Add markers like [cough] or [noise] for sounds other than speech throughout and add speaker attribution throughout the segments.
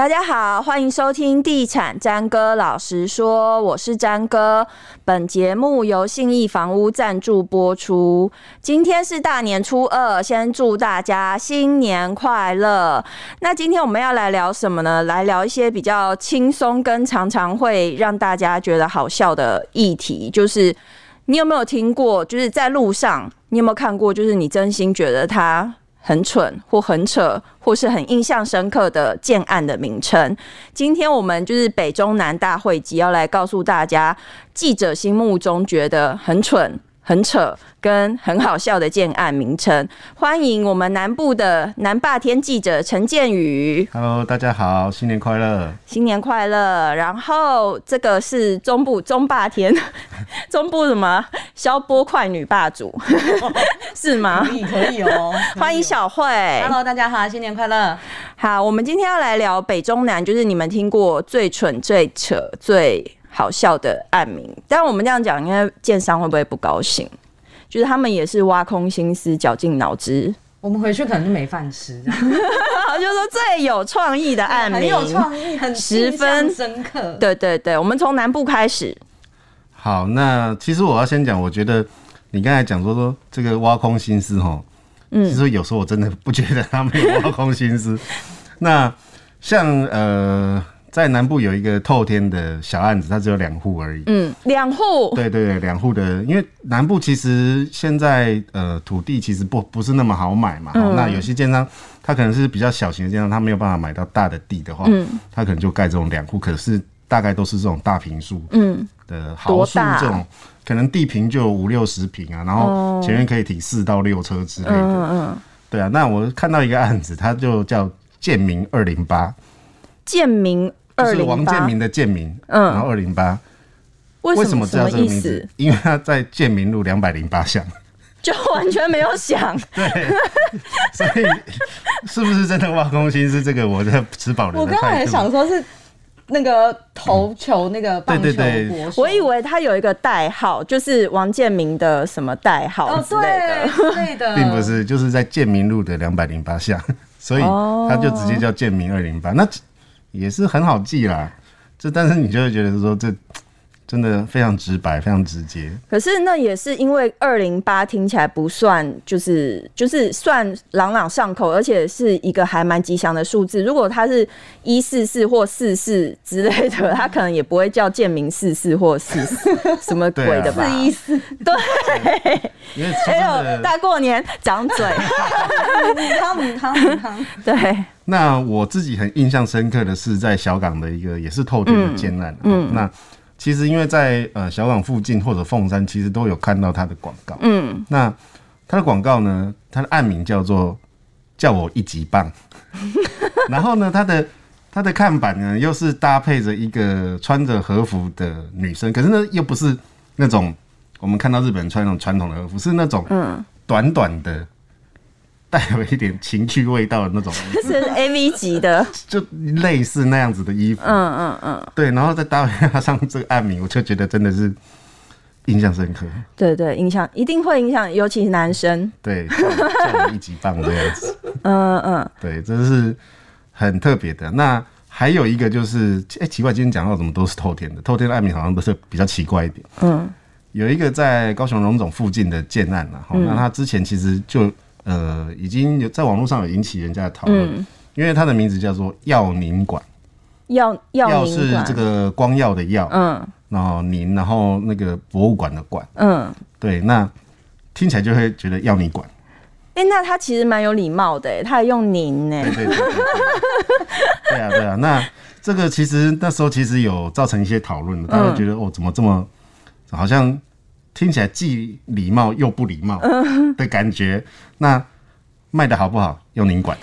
Speaker 1: 大家好，欢迎收听《地产詹哥老实说》，我是詹哥。本节目由信义房屋赞助播出。今天是大年初二，先祝大家新年快乐。那今天我们要来聊什么呢？来聊一些比较轻松跟常常会让大家觉得好笑的议题，就是你有没有听过？就是在路上，你有没有看过？就是你真心觉得他。很蠢或很扯，或是很印象深刻的建案的名称。今天我们就是北中南大会集，要来告诉大家，记者心目中觉得很蠢、很扯。跟很好笑的建案名称，欢迎我们南部的南霸天记者陈建宇。
Speaker 2: Hello，大家好，新年快乐！
Speaker 1: 新年快乐！然后这个是中部中霸天，[laughs] 中部什么消波快女霸主 [laughs] 是吗？
Speaker 3: 可以 [laughs] 可以哦，
Speaker 1: 欢迎小慧。
Speaker 3: Hello，大家好，新年快乐！
Speaker 1: 好，我们今天要来聊北中南，就是你们听过最蠢、最扯、最好笑的案名。但我们这样讲，应该建商会不会不高兴？就是他们也是挖空心思、绞尽脑汁，
Speaker 3: 我们回去可能就没饭吃。[laughs] 就
Speaker 1: 说最有创意的案名，
Speaker 3: 很有创意，很十分深刻。
Speaker 1: 对对对，我们从南部开始。
Speaker 2: 好，那其实我要先讲，我觉得你刚才讲说说这个挖空心思哈，嗯，其实有时候我真的不觉得他们有挖空心思。[laughs] 那像呃。在南部有一个透天的小案子，它只有两户而已。
Speaker 1: 嗯，两户。
Speaker 2: 对对对，两户的，因为南部其实现在呃土地其实不不是那么好买嘛。嗯。那有些建商他可能是比较小型的建商，他没有办法买到大的地的话，嗯，他可能就盖这种两户，可是大概都是这种大平数，嗯的豪数这种，可能地坪就有五六十平啊，然后前面可以停四到六车之类的。嗯嗯。对啊，那我看到一个案子，它就叫建明二零八。
Speaker 1: 建明。
Speaker 2: 就是王建民的建民，嗯，然后二零八，为什么叫这个名字？因为他在建明路两百零八巷，[laughs]
Speaker 1: 就完全没有想，[laughs]
Speaker 2: 对，所以是不是真的挖空心思？这个我在吃饱了。
Speaker 3: 我刚刚还想说是那个投球那个棒球国手，对对对，
Speaker 1: 我以为他有一个代号，就是王建民的什么代号之类的，
Speaker 3: 对的，[laughs]
Speaker 2: 并不是，就是在建民路的两百零八巷，所以他就直接叫建民二零八。那也是很好记啦，这但是你就会觉得说这。真的非常直白，非常直接。
Speaker 1: 可是那也是因为二零八听起来不算，就是就是算朗朗上口，而且是一个还蛮吉祥的数字。如果它是一四四或四四之类的，它可能也不会叫建明四四或四四什么鬼的吧？
Speaker 3: 四一四
Speaker 1: 对。因为还有大过年长嘴，[laughs]
Speaker 3: 汤姆汤姆汤。
Speaker 1: 对。
Speaker 2: 那我自己很印象深刻的是在小港的一个也是透天的建案，嗯，嗯，那。其实，因为在呃小港附近或者凤山，其实都有看到它的广告。嗯，那它的广告呢，它的案名叫做“叫我一级棒”，[laughs] 然后呢，它的它的看板呢，又是搭配着一个穿着和服的女生，可是呢，又不是那种我们看到日本人穿那种传统的和服，是那种嗯短短的。带有一点情趣味道的那种，[laughs]
Speaker 1: 是 A V 级的，
Speaker 2: 就类似那样子的衣服。嗯嗯嗯，对，然后再搭配上这个暗名，我就觉得真的是印象深刻。
Speaker 1: 对对，印象一定会影响，尤其是男生。
Speaker 2: 对，像我一级棒这样子。[laughs] 嗯嗯，对，这是很特别的。那还有一个就是，哎、欸，奇怪，今天讲到怎么都是透天的，透天的暗名好像都是比较奇怪一点。嗯，有一个在高雄荣总附近的建案了，那他之前其实就。呃，已经有在网络上有引起人家的讨论，嗯，因为它的名字叫做耀宁馆，
Speaker 1: 耀耀
Speaker 2: 是这个光耀的耀，嗯，然后宁，然后那个博物馆的馆，嗯，对，那听起来就会觉得耀宁馆，
Speaker 1: 哎，那他其实蛮有礼貌的，他还用您呢，
Speaker 2: 对对对，對，对。啊对啊，那这个其实那时候其实有造成一些讨论的，大家觉得哦，怎么这么好像。听起来既礼貌又不礼貌的感觉，那卖的好不好？要您管。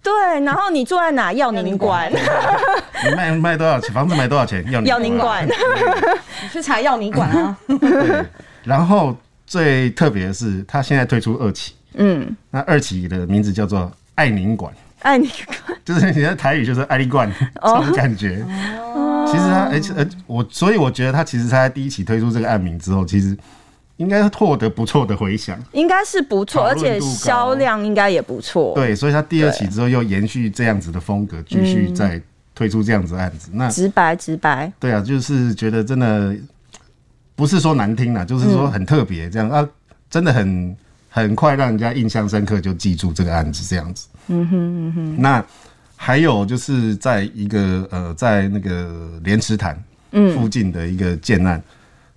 Speaker 1: 对，然后你住在哪？[laughs] 要您管。
Speaker 2: 你卖卖多少钱？房子卖多少钱？要 [laughs]
Speaker 1: 要您管。
Speaker 3: 你 [laughs] 去查要您管啊。
Speaker 2: 对。然后最特别的是，他现在推出二期。嗯。那二期的名字叫做爱您管。
Speaker 1: 爱您管。
Speaker 2: 就是你的台语就是爱你管这种感觉。哦。其实他，而且呃，我所以我觉得他其实他在第一期推出这个案名之后，其实应该获得不错的回响，
Speaker 1: 应该是不错，而且销量应该也不错。
Speaker 2: 对，所以他第二期之后又延续这样子的风格，继续再推出这样子的案子。那
Speaker 1: 直白直白，
Speaker 2: 对啊，就是觉得真的不是说难听啦，就是说很特别这样、嗯、啊，真的很很快让人家印象深刻，就记住这个案子这样子。嗯哼嗯哼。那还有就是在一个呃，在那个莲池潭附近的一个建案，嗯、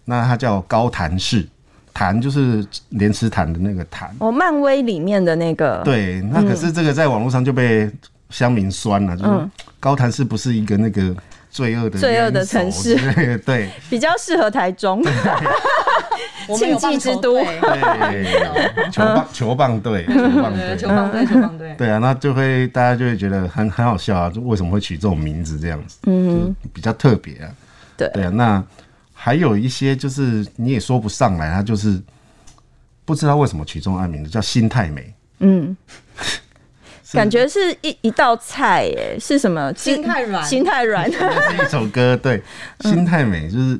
Speaker 2: 那它叫高潭市。潭就是莲池潭的那个潭。
Speaker 1: 哦，漫威里面的那个。
Speaker 2: 对，那可是这个在网络上就被乡民酸了，嗯、就是高潭市不是一个那个罪恶的
Speaker 1: 罪恶的城市，
Speaker 2: 对，[laughs]
Speaker 1: 比较适合台中，庆忌之都，
Speaker 2: 对，球棒球棒队，球棒队，
Speaker 3: 球棒队，球棒队，
Speaker 2: 对啊，那就会大家就会觉得很很好笑啊，就为什么会取这种名字这样子，嗯，比较特别啊，
Speaker 1: 对，
Speaker 2: 对啊，那。还有一些就是你也说不上来，他就是不知道为什么取这种案名字叫心太美。嗯，[laughs]
Speaker 1: 感觉是一一道菜，耶，是什么？
Speaker 3: 心太软，
Speaker 1: 心太软。
Speaker 2: 是一首歌，[laughs] 对，心太美就是。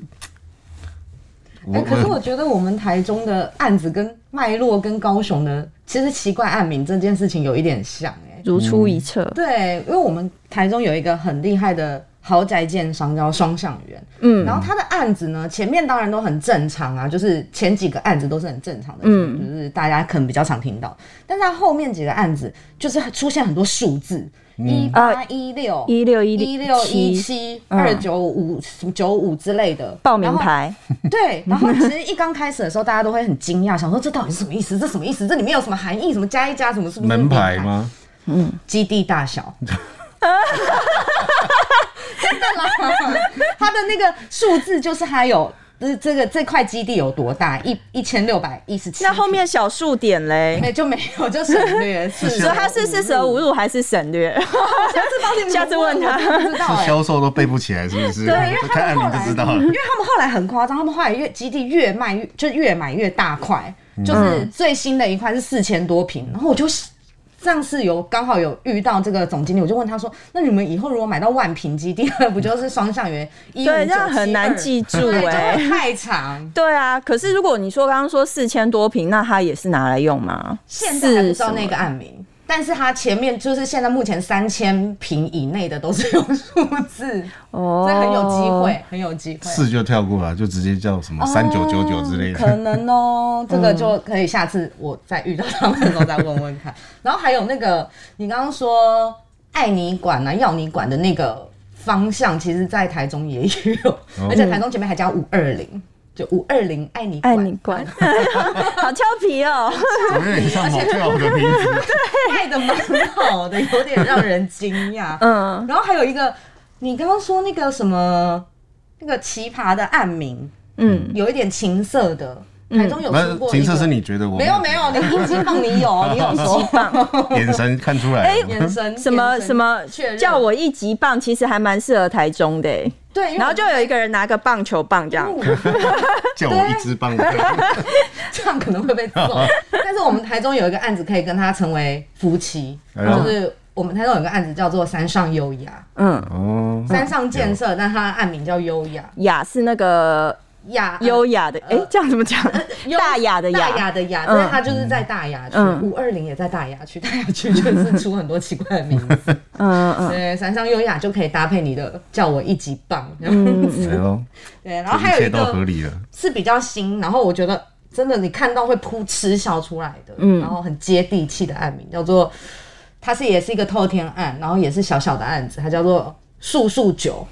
Speaker 3: 哎、欸，可是我觉得我们台中的案子跟脉络跟高雄的其实奇怪案名这件事情有一点像，哎，
Speaker 1: 如出一辙。
Speaker 3: 对，因为我们台中有一个很厉害的。豪宅建商叫双向园，嗯，然后他的案子呢，前面当然都很正常啊，就是前几个案子都是很正常的，嗯，就是大家可能比较常听到，但是他后面几个案子就是出现很多数字，一八一六
Speaker 1: 一六一
Speaker 3: 一六一七二九五九五之类的
Speaker 1: 报名牌，
Speaker 3: 对，[laughs] 然后其实一刚开始的时候，大家都会很惊讶，想说这到底是什么意思？这什么意思？这里面有什么含义？什么加一加什么？是不是
Speaker 2: 门牌吗？
Speaker 3: 嗯，基地大小。[laughs] 真的啦，它的那个数字就是还有，就是这个这块基地有多大，一一千六百一十七。
Speaker 1: 那后面小数点嘞？
Speaker 3: 没就没有，就省略。[laughs]
Speaker 1: 是说他是四舍五入还是省略？下次帮你们，下次问他。
Speaker 3: 知道
Speaker 2: 销售都背不起来，是不是？
Speaker 3: 对，[laughs] 因为他们后来就知道，因为他们后来很夸张，他们后来越基地越卖越就越买越大块，就是最新的一块是四千多平，然后我就。上次有刚好有遇到这个总经理，我就问他说：“那你们以后如果买到万平基地，[laughs] 不就是双向园？对，
Speaker 1: 这样很难记住哎、
Speaker 3: 欸，太长。
Speaker 1: 对啊，可是如果你说刚刚说四千多平，那他也是拿来用吗？
Speaker 3: 现在还不知道那个案名。”但是它前面就是现在目前三千平以内的都是用数字哦，所以很有机会，很有机会。
Speaker 2: 四就跳过了，就直接叫什么三九九九之类的。
Speaker 3: 可能哦，[laughs] 这个就可以下次我再遇到他们的时候再问问看。[laughs] 然后还有那个你刚刚说爱你馆啊、要你管的那个方向，其实在台中也有，而且台中前面还加五二零。就五二零爱你
Speaker 1: 爱你馆，[laughs] 好俏皮哦，
Speaker 2: 有点像好跳的名字，[laughs]
Speaker 3: 对，爱的蛮好的，有点让人惊讶。嗯，然后还有一个，你刚刚说那个什么那个奇葩的暗名，嗯，有一点情色的，台中有出过。
Speaker 2: 情色是你觉得我
Speaker 3: 没有？没有，你一级棒你有，你有一级棒，[laughs]
Speaker 2: 眼神看出来，哎，
Speaker 3: 眼神
Speaker 1: 什么什么叫我一级棒，其实还蛮适合台中的。
Speaker 3: 对，
Speaker 1: 然后就有一个人拿个棒球棒这样，[laughs]
Speaker 2: 叫我一支棒，这
Speaker 3: 样。[laughs] 可能会被揍。[laughs] 但是我们台中有一个案子可以跟他成为夫妻，就是我们台中有个案子叫做山上优雅，嗯。哦，山上建设，但它的案名叫优雅，
Speaker 1: 雅是那个。
Speaker 3: 雅
Speaker 1: 优雅的，哎，这样怎么讲？大雅的雅，
Speaker 3: 大雅的雅，但是它就是在大雅区，五二零也在大雅区，大雅区就是出很多奇怪的名字。嗯嗯，对，山上优雅就可以搭配你的叫我一级棒这样子。对，然后还有一个是比较新，然后我觉得真的你看到会噗嗤笑出来的，然后很接地气的案名叫做，它是也是一个透天案，然后也是小小的案子，它叫做素素九。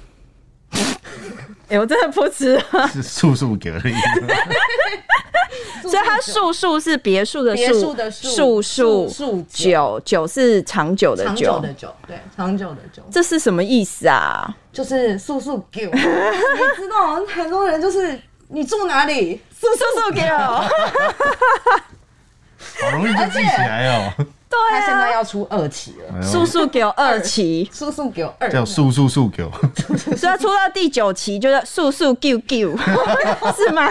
Speaker 1: 哎，我真的不吃，[laughs]
Speaker 2: 是素素给而已。[laughs]
Speaker 1: 所以它素素是别墅的
Speaker 3: 别墅的
Speaker 1: 素素素酒酒是长久的久
Speaker 3: 的酒，对，长久的久。
Speaker 1: 这是什么意思啊？[laughs]
Speaker 3: 就是素素酒。你知道，很多人就是你住哪里？素素素酒。
Speaker 2: 好容易就记起来哦。
Speaker 1: 对，
Speaker 3: 他现在要出二期了，
Speaker 1: 速速给我二期，
Speaker 3: 速速给我二，
Speaker 2: 叫速速速给我，[laughs]
Speaker 1: 所以要出到第九期就是速速 Q Q，是吗？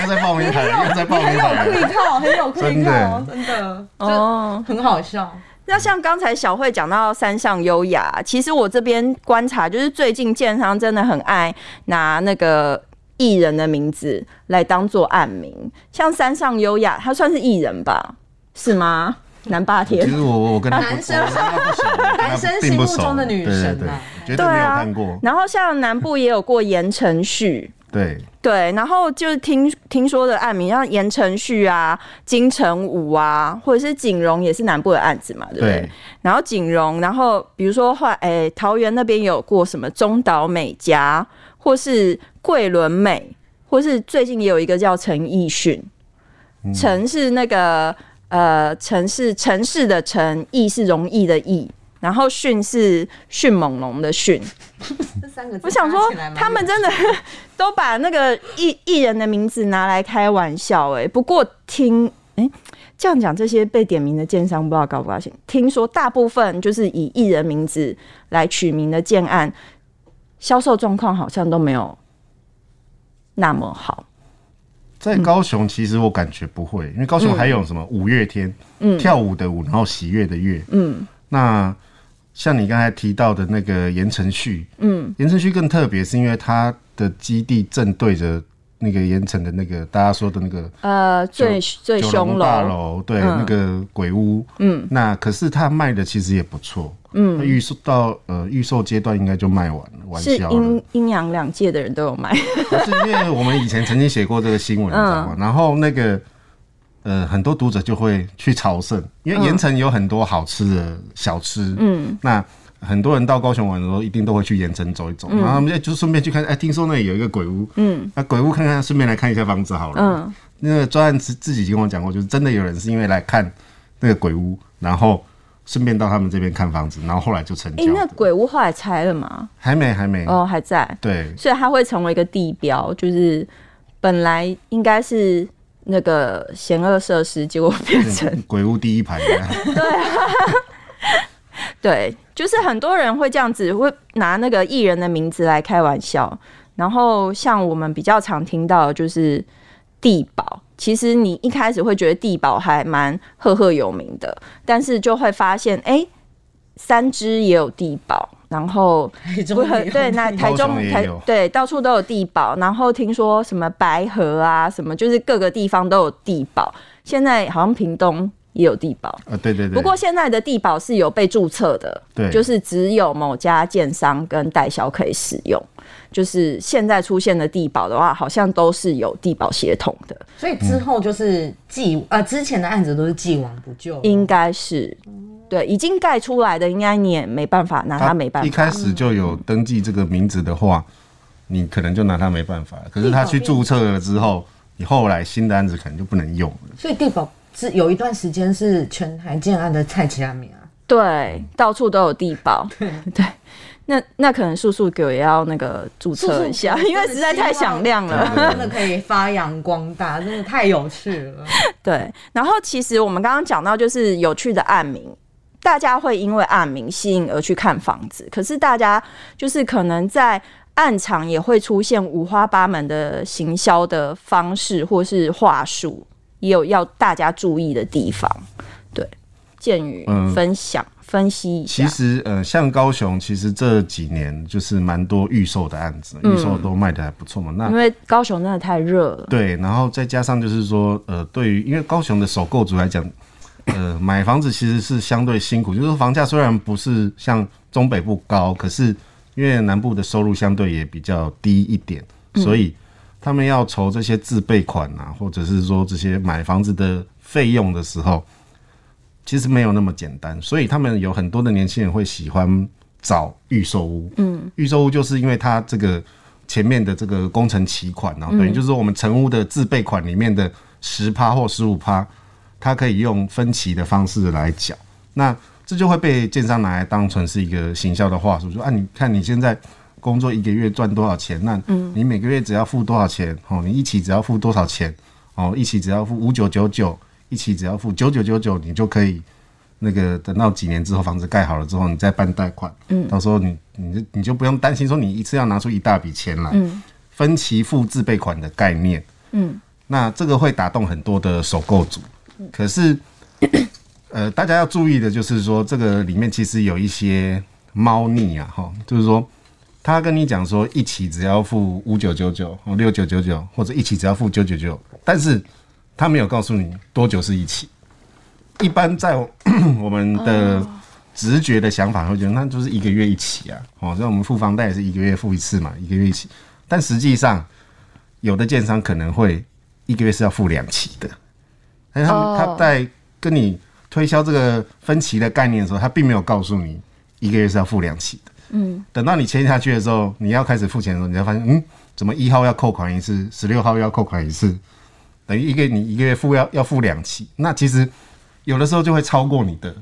Speaker 2: 又在报名台，又在报名台，
Speaker 3: 很有可靠，很有可靠，真的哦，很好笑。
Speaker 1: 那像刚才小慧讲到山上优雅，其实我这边观察，就是最近建商真的很爱拿那个艺人的名字来当做案名，像山上优雅，他算是艺人吧？是吗？南霸天，
Speaker 2: 其实我我跟他
Speaker 3: 男生。男生心目中的女神啊，
Speaker 2: 绝对没有看过。
Speaker 1: 然后像南部也有过言承旭，
Speaker 2: 对。
Speaker 1: 对，然后就是听听说的案名，像言承旭啊、金城武啊，或者是景荣，也是南部的案子嘛，对不对？对。然后景荣，然后比如说后来，哎，桃园那边有过什么中岛美嘉，或是桂纶镁，或是最近也有一个叫陈奕迅，陈、嗯、是那个。呃，城是城市的城，易是容易的易，然后迅是迅猛龙的迅。这三个字，我想说，他们真的 [laughs] 都把那个艺艺人的名字拿来开玩笑哎。不过听哎、欸、这样讲，这些被点名的建商不知道高不高兴？听说大部分就是以艺人名字来取名的建案，销售状况好像都没有那么好。
Speaker 2: 在高雄，其实我感觉不会，因为高雄还有什么五月天，嗯，跳舞的舞，然后喜悦的悦，嗯，那像你刚才提到的那个言承旭，嗯，言承旭更特别，是因为他的基地正对着那个盐城的那个大家说的那个
Speaker 1: 呃最最凶楼大楼，
Speaker 2: 对，那个鬼屋，嗯，那可是他卖的其实也不错。嗯，预售到呃预售阶段应该就卖完了，完销了。是阴
Speaker 1: 阴阳两界的人都有买。
Speaker 2: 不是因为我们以前曾经写过这个新闻，[laughs] 你知道吗？然后那个呃很多读者就会去朝圣，因为盐城有很多好吃的小吃。嗯，那很多人到高雄玩的时候，一定都会去盐城走一走，然后我们就顺便去看。哎，听说那里有一个鬼屋，嗯，那鬼屋看看，顺便来看一下房子好了。嗯，那个专案自自己跟我讲过，就是真的有人是因为来看那个鬼屋，然后。顺便到他们这边看房子，然后后来就成交。哎、欸，
Speaker 1: 那鬼屋后来拆了吗？
Speaker 2: 还没，还没。
Speaker 1: 哦，还在。
Speaker 2: 对，
Speaker 1: 所以它会成为一个地标，就是本来应该是那个嫌恶设施，结果变成
Speaker 2: 鬼屋第一排。[laughs] 对啊，[laughs]
Speaker 1: 对，就是很多人会这样子，会拿那个艺人的名字来开玩笑。然后像我们比较常听到的就是地保。其实你一开始会觉得地保还蛮赫赫有名的，但是就会发现，哎、欸，三只也有地保，然后不很对，那台中台对到处都有地保，然后听说什么白河啊，什么就是各个地方都有地保，现在好像屏东也有地保
Speaker 2: 啊，对对对。
Speaker 1: 不过现在的地保是有被注册的，对，就是只有某家建商跟代销可以使用。就是现在出现的地保的话，好像都是有地保协同的，
Speaker 3: 所以之后就是既啊、呃，之前的案子都是既往不咎，
Speaker 1: 应该是对，已经盖出来的，应该你也没办法拿他没办法。
Speaker 2: 一开始就有登记这个名字的话，你可能就拿他没办法。可是他去注册了之后，你后来新的案子可能就不能用了。
Speaker 3: 所以帝宝是有一段时间是全台建案的菜市仔名啊，
Speaker 1: 对，到处都有地保，[laughs] 对对。那那可能素素给我也要那个注册一下，因为实在太响亮了，[laughs]
Speaker 3: 真的可以发扬光大，[laughs] 真的太有趣了。
Speaker 1: 对，然后其实我们刚刚讲到就是有趣的案名，大家会因为案名吸引而去看房子，可是大家就是可能在暗场也会出现五花八门的行销的方式或是话术，也有要大家注意的地方。对，建宇分享。嗯分析一下，
Speaker 2: 其实呃，像高雄，其实这几年就是蛮多预售的案子，预售都卖的还不错嘛。那
Speaker 1: 因为高雄真的太热了，
Speaker 2: 对，然后再加上就是说，呃，对于因为高雄的首购族来讲，呃，买房子其实是相对辛苦，就是说房价虽然不是像中北部高，可是因为南部的收入相对也比较低一点，所以他们要筹这些自备款啊，或者是说这些买房子的费用的时候。其实没有那么简单，所以他们有很多的年轻人会喜欢找预售屋。嗯，预售屋就是因为它这个前面的这个工程期款，然后等于就是说我们成屋的自备款里面的十趴或十五趴，它可以用分期的方式来缴。那这就会被建商拿来当成是一个行销的话术，说啊，你看你现在工作一个月赚多少钱？那你每个月只要付多少钱？哦，你一起只要付多少钱？哦，一起只要付五九九九。一起只要付九九九九，你就可以那个等到几年之后房子盖好了之后，你再办贷款。嗯，到时候你你就你就不用担心说你一次要拿出一大笔钱来。嗯，分期付自备款的概念。嗯，那这个会打动很多的首购族。可是，呃，大家要注意的就是说，这个里面其实有一些猫腻啊，哈，就是说他跟你讲说一期只要付五九九九哦六九九九，或者一期只要付九九九，但是。他没有告诉你多久是一期。一般在我们的直觉的想法会觉得那就是一个月一期啊，哦，所以我们付房贷也是一个月付一次嘛，一个月一期。但实际上，有的建商可能会一个月是要付两期的，但是他们他在跟你推销这个分期的概念的时候，他并没有告诉你一个月是要付两期的。嗯，等到你签下去的时候，你要开始付钱的时候，你才发现，嗯，怎么一号要扣款一次，十六号要扣款一次，等于一个你一个月付要要付两期，那其实有的时候就会超过你的。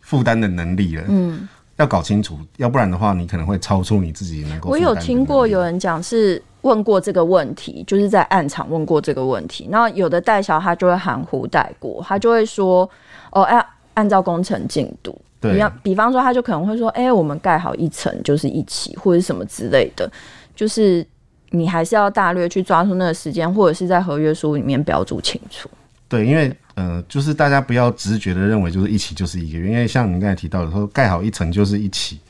Speaker 2: 负担的能力了，嗯，要搞清楚，要不然的话，你可能会超出你自己能够。
Speaker 1: 我有听过有人讲是问过这个问题，就是在暗场问过这个问题，然后有的代销他就会含糊带过，他就会说，哦，按按照工程进度，对，比方比方说，他就可能会说，哎、欸，我们盖好一层就是一起，或者什么之类的，就是你还是要大略去抓住那个时间，或者是在合约书里面标注清楚。
Speaker 2: 对，因为。呃，就是大家不要直觉的认为就是一起就是一个月，因为像您刚才提到的说盖好一层就是一起，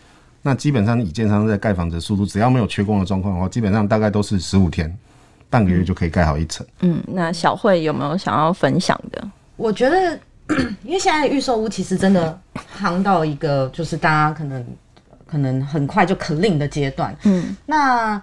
Speaker 2: 那基本上以建商在盖房子的速度，只要没有缺工的状况的话，基本上大概都是十五天，半个月就可以盖好一层。
Speaker 1: 嗯，那小慧有没有想要分享的？
Speaker 3: 我觉得，因为现在预售屋其实真的夯到一个就是大家可能可能很快就 clean 的阶段。嗯，那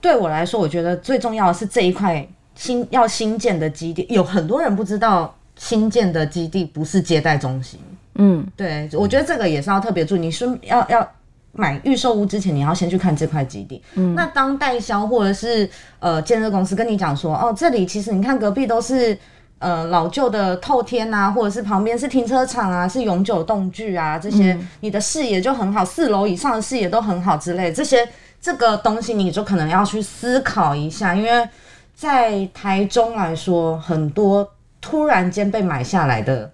Speaker 3: 对我来说，我觉得最重要的是这一块新要新建的基地，有很多人不知道。新建的基地不是接待中心，嗯，对，我觉得这个也是要特别注意。你是要要买预售屋之前，你要先去看这块基地。嗯，那当代销或者是呃建设公司跟你讲说，哦，这里其实你看隔壁都是呃老旧的透天啊，或者是旁边是停车场啊，是永久动距啊，这些你的视野就很好，四楼以上的视野都很好之类，这些这个东西你就可能要去思考一下，因为在台中来说很多。突然间被买下来的，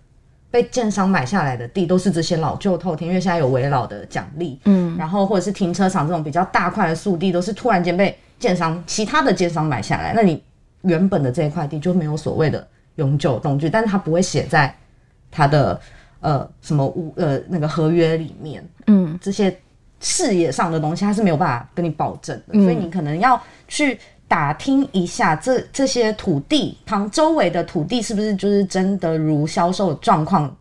Speaker 3: 被建商买下来的地，都是这些老旧透天，因为现在有围老的奖励，嗯，然后或者是停车场这种比较大块的速地，都是突然间被建商其他的建商买下来，那你原本的这一块地就没有所谓的永久栋距，但是他不会写在他的呃什么屋呃那个合约里面，嗯，这些事业上的东西他是没有办法跟你保证的，嗯，所以你可能要去。打听一下这这些土地旁周围的土地是不是就是真的如销售状况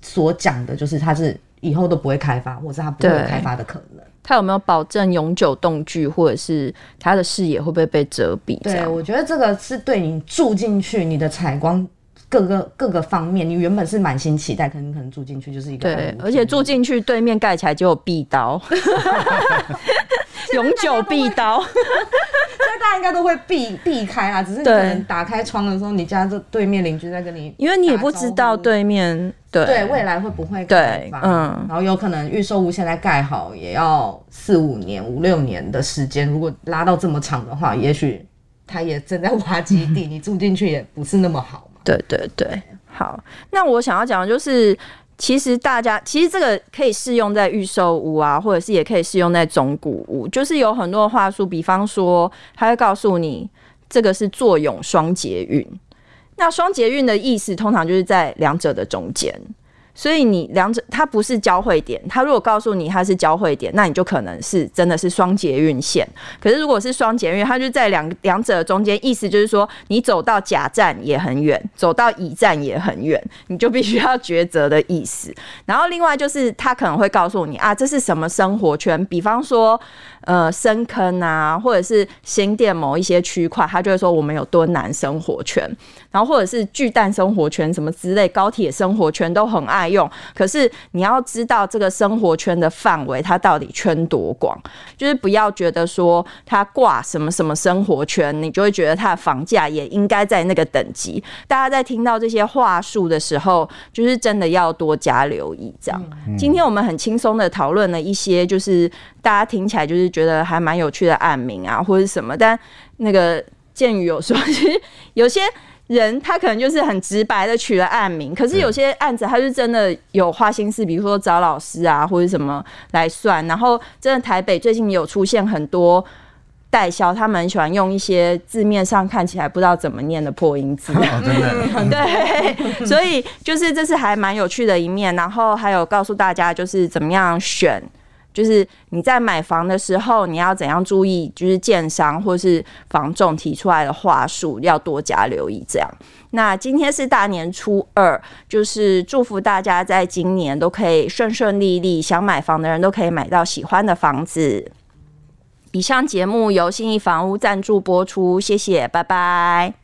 Speaker 3: 所讲的，就是它是以后都不会开发，或者是它不会开发的可能。
Speaker 1: 它有没有保证永久动距，或者是它的视野会不会被遮蔽？
Speaker 3: 对，我觉得这个是对你住进去，你的采光各个各个方面，你原本是满心期待，可能可能住进去就是一个
Speaker 1: 对，而且住进去对面盖起来就有壁刀。[laughs] [laughs] 永久壁刀，
Speaker 3: 大家应该都会避避开啊。只是你可能打开窗的时候，你家这对面邻居在跟你，
Speaker 1: 因为你也不知道对面对
Speaker 3: 对未来会不会开发，嗯，然后有可能预售屋现在盖好也要四五年、五六年的时间。如果拉到这么长的话，也许他也正在挖基地，你住进去也不是那么好嘛。
Speaker 1: 对对对，好。那我想要讲的就是。其实大家其实这个可以适用在预售屋啊，或者是也可以适用在中古屋，就是有很多话术，比方说他会告诉你这个是坐拥双捷运，那双捷运的意思通常就是在两者的中间。所以你两者它不是交汇点，它如果告诉你它是交汇点，那你就可能是真的是双捷运线。可是如果是双捷运，它就在两两者中间，意思就是说你走到甲站也很远，走到乙站也很远，你就必须要抉择的意思。然后另外就是它可能会告诉你啊，这是什么生活圈，比方说。呃，深坑啊，或者是新店某一些区块，他就会说我们有敦南生活圈，然后或者是巨蛋生活圈什么之类，高铁生活圈都很爱用。可是你要知道这个生活圈的范围，它到底圈多广，就是不要觉得说它挂什么什么生活圈，你就会觉得它的房价也应该在那个等级。大家在听到这些话术的时候，就是真的要多加留意。这样，嗯、今天我们很轻松的讨论了一些，就是。大家听起来就是觉得还蛮有趣的案名啊，或者什么，但那个建宇有说，[laughs] 其实有些人他可能就是很直白的取了案名，可是有些案子他是真的有花心思，比如说找老师啊或者什么来算，然后真的台北最近有出现很多代销，他们很喜欢用一些字面上看起来不知道怎么念的破音字，[laughs] [laughs] 对，所以就是这是还蛮有趣的一面，然后还有告诉大家就是怎么样选。就是你在买房的时候，你要怎样注意？就是建商或是房仲提出来的话术，要多加留意。这样，那今天是大年初二，就是祝福大家在今年都可以顺顺利利，想买房的人都可以买到喜欢的房子。以上节目由信义房屋赞助播出，谢谢，拜拜。